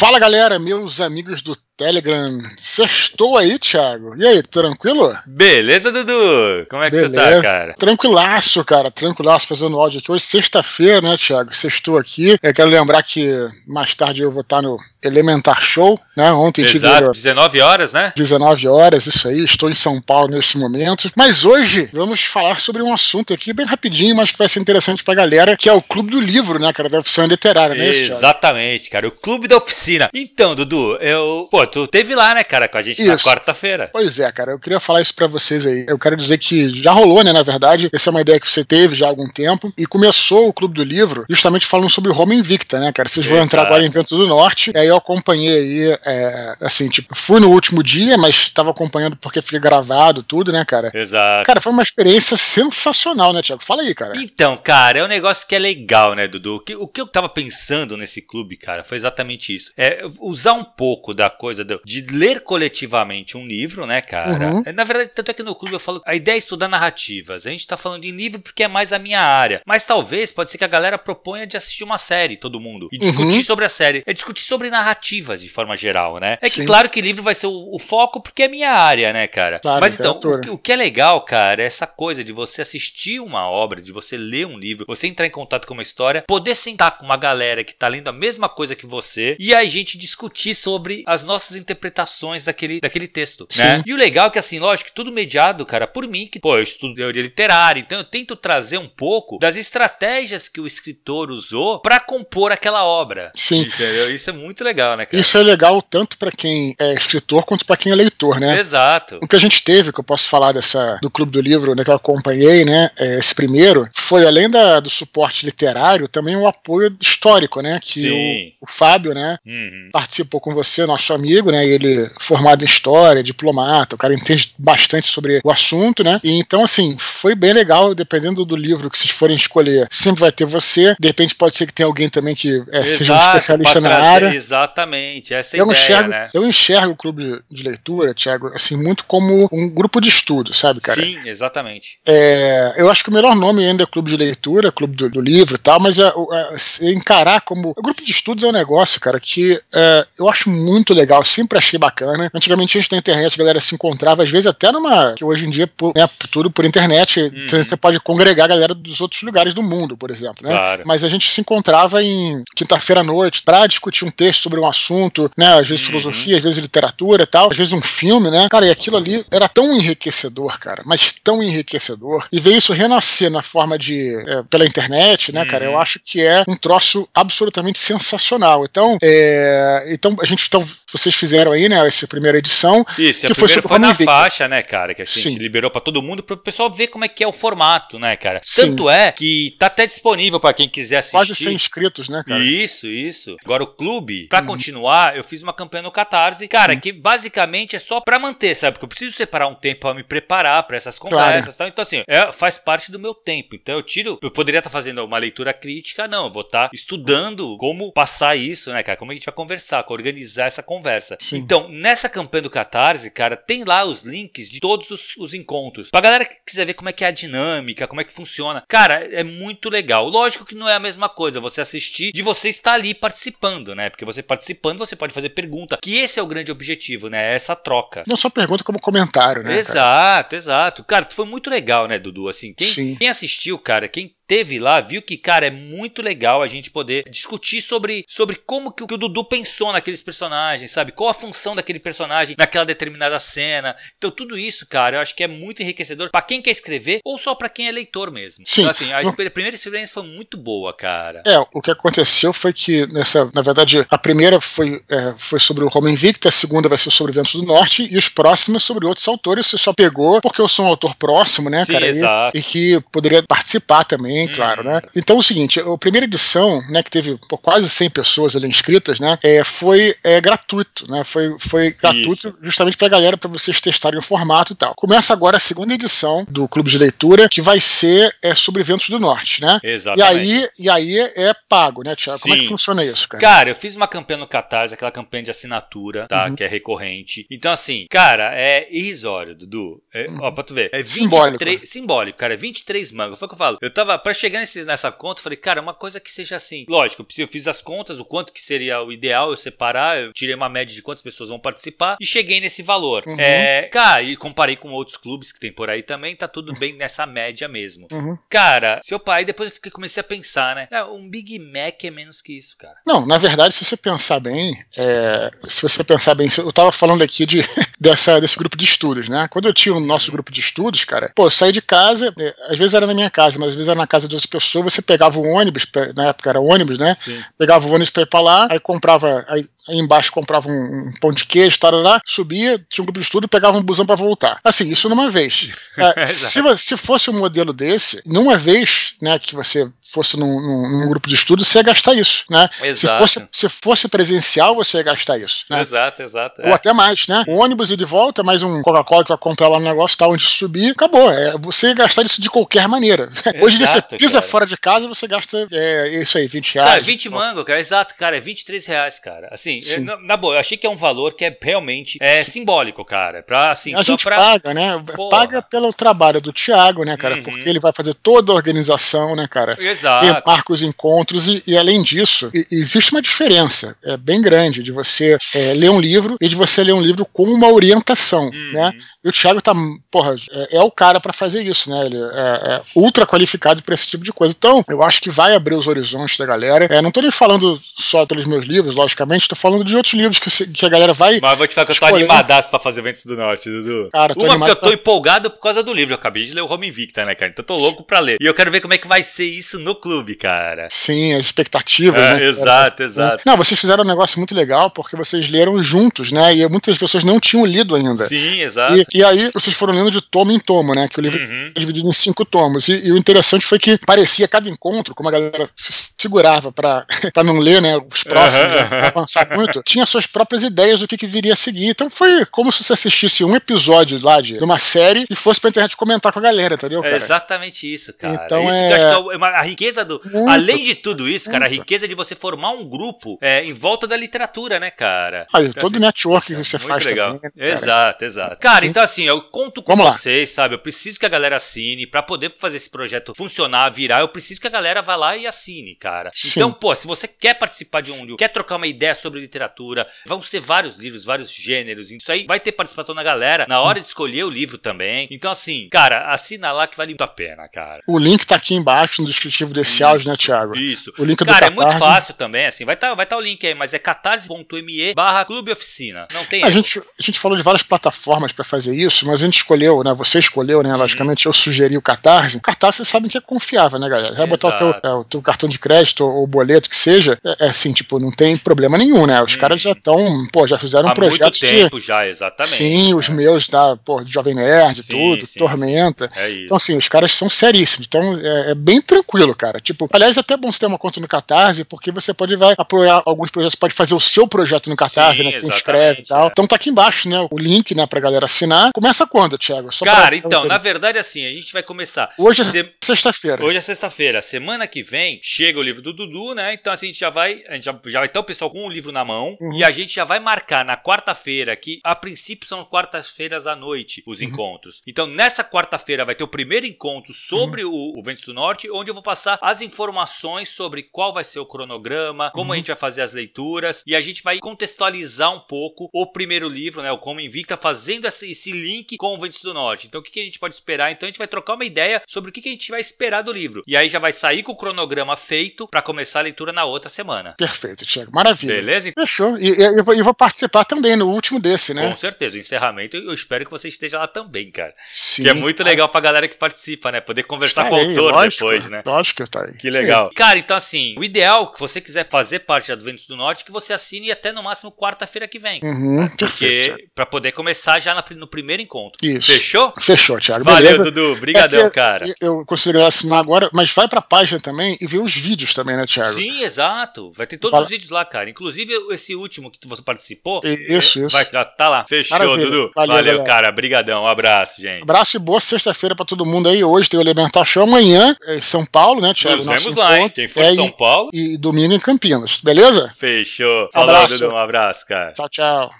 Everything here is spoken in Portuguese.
Fala galera, meus amigos do Telegram. Sextou aí, Thiago. E aí, tranquilo? Beleza, Dudu? Como é que Beleza. tu tá, cara? Tranquilaço, cara. Tranquilaço fazendo áudio aqui. Hoje, sexta-feira, né, Thiago? Sextou aqui. Eu quero lembrar que mais tarde eu vou estar no Elementar Show, né? Ontem Exato, tive. 19 horas, né? 19 horas, isso aí. Estou em São Paulo neste momento. Mas hoje vamos falar sobre um assunto aqui bem rapidinho, mas que vai ser interessante pra galera, que é o Clube do Livro, né, cara? Da oficina literária, né? Exatamente, cara. O Clube da Oficina. Então, Dudu, eu. Pô, tu teve lá, né, cara, com a gente isso. na quarta-feira. Pois é, cara, eu queria falar isso para vocês aí. Eu quero dizer que já rolou, né, na verdade. Essa é uma ideia que você teve já há algum tempo. E começou o Clube do Livro justamente falando sobre Roma Invicta, né, cara? Vocês vão Exato. entrar agora em Vento do Norte. E aí eu acompanhei aí, é, assim, tipo, fui no último dia, mas estava acompanhando porque foi gravado, tudo, né, cara? Exato. Cara, foi uma experiência sensacional, né, Tiago? Fala aí, cara. Então, cara, é um negócio que é legal, né, Dudu? O que, o que eu tava pensando nesse clube, cara, foi exatamente isso. É usar um pouco da coisa de ler coletivamente um livro, né, cara? Uhum. Na verdade, tanto é que no clube eu falo, a ideia é estudar narrativas. A gente tá falando de livro porque é mais a minha área. Mas talvez pode ser que a galera proponha de assistir uma série, todo mundo, e discutir uhum. sobre a série. É discutir sobre narrativas de forma geral, né? É que Sim. claro que livro vai ser o, o, foco porque é minha área, né, cara? Claro, Mas então, o, o, que é legal, cara, é essa coisa de você assistir uma obra, de você ler um livro, você entrar em contato com uma história, poder sentar com uma galera que tá lendo a mesma coisa que você e a gente discutir sobre as nossas interpretações daquele, daquele texto, Sim. né? E o legal é que, assim, lógico, tudo mediado, cara, por mim, que, pô, eu estudo teoria literária, então eu tento trazer um pouco das estratégias que o escritor usou para compor aquela obra. Sim. Entendeu? Isso é muito legal, né, cara? Isso é legal tanto para quem é escritor quanto para quem é leitor, né? Exato. O que a gente teve, que eu posso falar dessa do Clube do Livro, né, que eu acompanhei, né, é, esse primeiro, foi além da, do suporte literário, também o um apoio histórico, né, que o, o, Fábio, né, uhum. participou com você, nosso amigo, né, ele formado em história, diplomata, o cara entende bastante sobre o assunto, né? E então, assim, foi bem legal, dependendo do livro que vocês forem escolher, sempre vai ter você. De repente pode ser que tenha alguém também que é, Exato, seja um especialista na área. Exatamente, essa é eu ideia, enxergo, né? Eu enxergo o clube de leitura, Thiago, assim, muito como um grupo de estudo, sabe, cara? Sim, exatamente. É, eu acho que o melhor nome ainda é clube de leitura, clube do, do livro e tal, mas é, é, encarar como. O grupo de estudos é um negócio, cara, que é, eu acho muito legal, sempre achei bacana né? Antigamente, antes da internet, a galera se encontrava, às vezes até numa. que hoje em dia é tudo por internet. Uhum. Você pode congregar a galera dos outros lugares do mundo, por exemplo, né? Claro. Mas a gente se encontrava em quinta-feira à noite para discutir um texto sobre um assunto, né? Às vezes uhum. filosofia, às vezes literatura e tal, às vezes um filme, né? Cara, e aquilo ali era tão enriquecedor, cara, mas tão enriquecedor. E ver isso renascer na forma de. É, pela internet, né, uhum. cara? Eu uhum. acho que é um troço absolutamente sensacional. Então, é, então a gente. Então, vocês fizeram aí, né? Esse primeira edição. Isso, que a foi, foi na faixa, né, cara? Que a gente Sim. liberou para todo mundo, para o pessoal ver como é que é o formato, né, cara? Sim. Tanto é que tá até disponível para quem quiser assistir. Quase 100 inscritos, né, cara? Isso, isso. Agora o clube, para uhum. continuar, eu fiz uma campanha no Catarse, cara, uhum. que basicamente é só para manter, sabe? Porque eu preciso separar um tempo para me preparar para essas conversas, claro. tal. Então assim, é, faz parte do meu tempo. Então eu tiro, eu poderia estar tá fazendo uma leitura crítica, não, eu vou estar tá estudando como passar isso, né, cara? Como a gente vai conversar, organizar essa conversa. Sim. Então, nessa campanha do Catarse Catarse, cara, tem lá os links de todos os, os, encontros. Pra galera que quiser ver como é que é a dinâmica, como é que funciona. Cara, é muito legal. Lógico que não é a mesma coisa você assistir de você estar ali participando, né? Porque você participando, você pode fazer pergunta. Que esse é o grande objetivo, né? É essa troca. Não só pergunta, como comentário, né? Exato, cara? exato. Cara, foi muito legal, né, Dudu? Assim, quem, quem assistiu, cara, quem teve lá, viu que, cara, é muito legal a gente poder discutir sobre, sobre como que, que o Dudu pensou naqueles personagens, sabe? Qual a função daquele personagem naquela determinada cena. Então, tudo isso, cara, eu acho que é muito enriquecedor para quem quer escrever ou só para quem é leitor mesmo. Sim. Então, assim, a primeira experiência foi muito boa, cara. É, o que aconteceu foi que, nessa, na verdade, a primeira foi, é, foi sobre o Roma Invicta, a segunda vai ser sobre Ventos do Norte e os próximos sobre outros autores. Você só pegou porque eu sou um autor próximo, né, Sim, cara? Exato. E, e que poderia participar também também, claro, né? Então é o seguinte, a primeira edição, né, que teve pô, quase 100 pessoas ali inscritas, né, é, foi é, gratuito, né? Foi, foi gratuito Isso. justamente pra galera, para vocês testarem o formato e tal. Começa agora a segunda edição do Clube de Leitura, que vai ser é, sobre Ventos do Norte, né? Exatamente. E aí, e aí é pago, né, Tiago? Como é que funciona isso, cara? Cara, eu fiz uma campanha no Catarse, aquela campanha de assinatura, tá? Uhum. Que é recorrente. Então, assim, cara, é irrisório, Dudu. É, uhum. Ó, pra tu ver. É 23, simbólico. Simbólico, cara. É 23 mangos. Foi o que eu falo. Eu tava para chegar nesse, nessa conta, eu falei, cara, uma coisa que seja assim. Lógico, eu fiz as contas, o quanto que seria o ideal eu separar, eu tirei uma média de quantas pessoas vão participar e cheguei nesse valor. Uhum. É, cara, e comparei com outros clubes que tem por aí também, tá tudo bem nessa média mesmo. Uhum. Cara, seu pai, depois eu fiquei, comecei a pensar, né? É, um Big Mac é menos que isso, cara. Não, na verdade, se você pensar bem, é, se você pensar bem, eu tava falando aqui de, dessa, desse grupo de estudos, né? Quando eu tinha o nosso grupo de estudos, cara, pô, eu saí de casa, é, às vezes era na minha casa, mas às vezes era na casa de outras pessoas, você pegava o ônibus, na época era ônibus, né? Sim. Pegava o ônibus pra ir pra lá, aí comprava, aí Aí embaixo comprava um, um pão de queijo, tarará, subia, tinha um grupo de estudo, pegava um busão para voltar. Assim, isso numa vez. É, se, se fosse um modelo desse, numa vez, né, que você fosse num, num, num, grupo de estudo, você ia gastar isso, né? Exato. Se fosse, se fosse presencial, você ia gastar isso. Né? Exato, exato. Ou é. até mais, né? Um ônibus e de volta, mais um Coca-Cola que vai comprar lá no negócio, tá onde subir, acabou. É, você gastar isso de qualquer maneira. Exato, Hoje você pisa cara. fora de casa, você gasta é, isso aí, 20 reais. Cara, 20 mango, cara, exato, cara, é 23 reais, cara. Assim, é, na, na, boa, eu achei que é um valor que é realmente é, simbólico, cara. Pra, assim, a gente pra... paga, né? Porra. Paga pelo trabalho do Thiago, né, cara? Uhum. Porque ele vai fazer toda a organização, né, cara? Exato. E marca os encontros e, e além disso, e, existe uma diferença é, bem grande de você é, ler um livro e de você ler um livro com uma orientação, uhum. né? E o Thiago tá, porra, é, é o cara para fazer isso, né? Ele é, é ultra qualificado para esse tipo de coisa. Então, eu acho que vai abrir os horizontes da galera. É, não tô nem falando só pelos meus livros, logicamente, tô falando de outros livros que, que a galera vai. Mas vou te falar que eu tô animadaço pra fazer Ventos do Norte, Dudu. Cara, tô Uma, porque eu tô pra... empolgado por causa do livro. Eu acabei de ler o Home Invicta, né, cara? Então tô louco pra ler. E eu quero ver como é que vai ser isso no clube, cara. Sim, as expectativas, é, né? Exato, exato. Não, vocês fizeram um negócio muito legal porque vocês leram juntos, né? E muitas pessoas não tinham lido ainda. Sim, exato. E, e aí vocês foram lendo de tomo em tomo, né? Que o livro uhum. é dividido em cinco tomos. E, e, o interessante foi que parecia cada encontro, como a galera se segurava para não ler, né? Os próximos, uhum. né, avançar muito, tinha suas próprias ideias do que, que viria a seguir. Então foi como se você assistisse um episódio lá de, uma série e fosse pra internet comentar com a galera, entendeu? Cara? É exatamente isso, cara. Então isso é... é... é a riqueza do. Muito, além de tudo isso, cara, a riqueza de você formar um grupo é, em volta da literatura, né, cara? Ah, então, todo assim, network que você faz legal. Também, né, Exato, exato. Cara, Sim. então assim, eu conto com Vamos vocês, lá. sabe? Eu preciso que a galera assine para poder fazer esse projeto funcionar, virar. Eu preciso que a galera vá lá e assine, cara. Sim. Então, pô, se você quer participar de um livro, quer trocar uma ideia sobre literatura, vão ser vários livros, vários gêneros. Isso aí vai ter participação da galera na hora de escolher o livro também. Então, assim, cara, assina lá que vale muito a pena, cara. O link tá aqui embaixo no descritivo desse isso, áudio, né, Thiago? Isso. O link cara, é muito fácil também, assim. Vai estar tá, vai tá o link aí, mas é catarse.me barra clube oficina. Não tem. A gente, a gente falou de várias plataformas para fazer isso, mas a gente escolheu, né? Você escolheu, né? Logicamente, eu sugeri o Catarse. O Catarse, vocês sabem que é confiável, né, galera? Vai botar o teu, é, o teu, cartão de crédito ou boleto que seja, é, é, assim, tipo, não tem problema nenhum, né? Os hum. caras já estão, pô, já fizeram Há um projeto muito tempo de, já, exatamente. Sim, os meus da, pô, de Jovem Nerd, sim, tudo, sim, Tormenta. Sim. É isso. Então, assim, os caras são seríssimos. Então, é, é, bem tranquilo, cara. Tipo, aliás, é até bom você ter uma conta no Catarse, porque você pode vai apoiar alguns projetos, pode fazer o seu projeto no Catarse, né? Quem escreve e tal. É. Então tá aqui embaixo, né? O link, né, pra galera assinar. Começa quando, Thiago? Só cara, pra, então, na verdade, assim, a gente vai começar. Hoje é Se... sexta-feira. Hoje é sexta-feira. Semana que vem chega o livro do Dudu, né? Então, assim, a gente já vai. A gente já, já vai ter o pessoal com o livro na mão. Uhum. E a gente já vai marcar na quarta-feira, que a princípio são quartas-feiras à noite os uhum. encontros. Então, nessa quarta-feira vai ter o primeiro encontro sobre uhum. o, o Ventos do Norte, onde eu vou passar as informações sobre qual vai ser o cronograma, como a uhum. gente vai fazer as leituras. E a gente vai contextualizar um pouco o primeiro livro, né? O Como Invicta, fazendo esse, esse link com o Ventos do Norte. Então, o que, que a gente pode esperar? Então, a gente vai trocar uma ideia sobre o que, que a gente vai esperar do livro. E aí já vai sair com o cronograma feito para começar a leitura na outra semana. Perfeito, Tiago. Maravilha. Beleza? Fechou. E, eu, vou, eu, vou, participar também no último desse, né? Com certeza. O encerramento, eu espero que você esteja lá também, cara. Sim. Que é muito legal pra galera que participa, né? Poder conversar Estarei, com o autor lógico, depois, né? Lógico que eu tá aí. Que legal. Sim. Cara, então assim, o ideal que você quiser fazer parte da Adventos do Norte é que você assine até no máximo quarta-feira que vem. Uhum, porque perfeito. pra poder começar já no primeiro encontro. Isso. Fechou? Fechou, Thiago. Valeu, Beleza? Dudu. Obrigadão, é cara. Eu consigo assinar agora, mas vai pra página também e ver os vídeos também, né, Thiago? Sim, exato. Vai ter todos Fala. os vídeos lá, cara. Inclusive esse último que você participou. Isso, isso. Vai, tá lá. Fechou, Maravilha. Dudu. Valeu, Valeu cara. Brigadão. Um abraço, gente. Abraço e boa sexta-feira pra todo mundo aí. Hoje tem o Elementar Show. Amanhã é São Paulo, né, Thiago? Nos vemos lá, hein? Quem for é São Paulo. E domingo em Campinas. Beleza? Fechou. Falou, abraço. Dudu. Um abraço, cara. Tchau, tchau.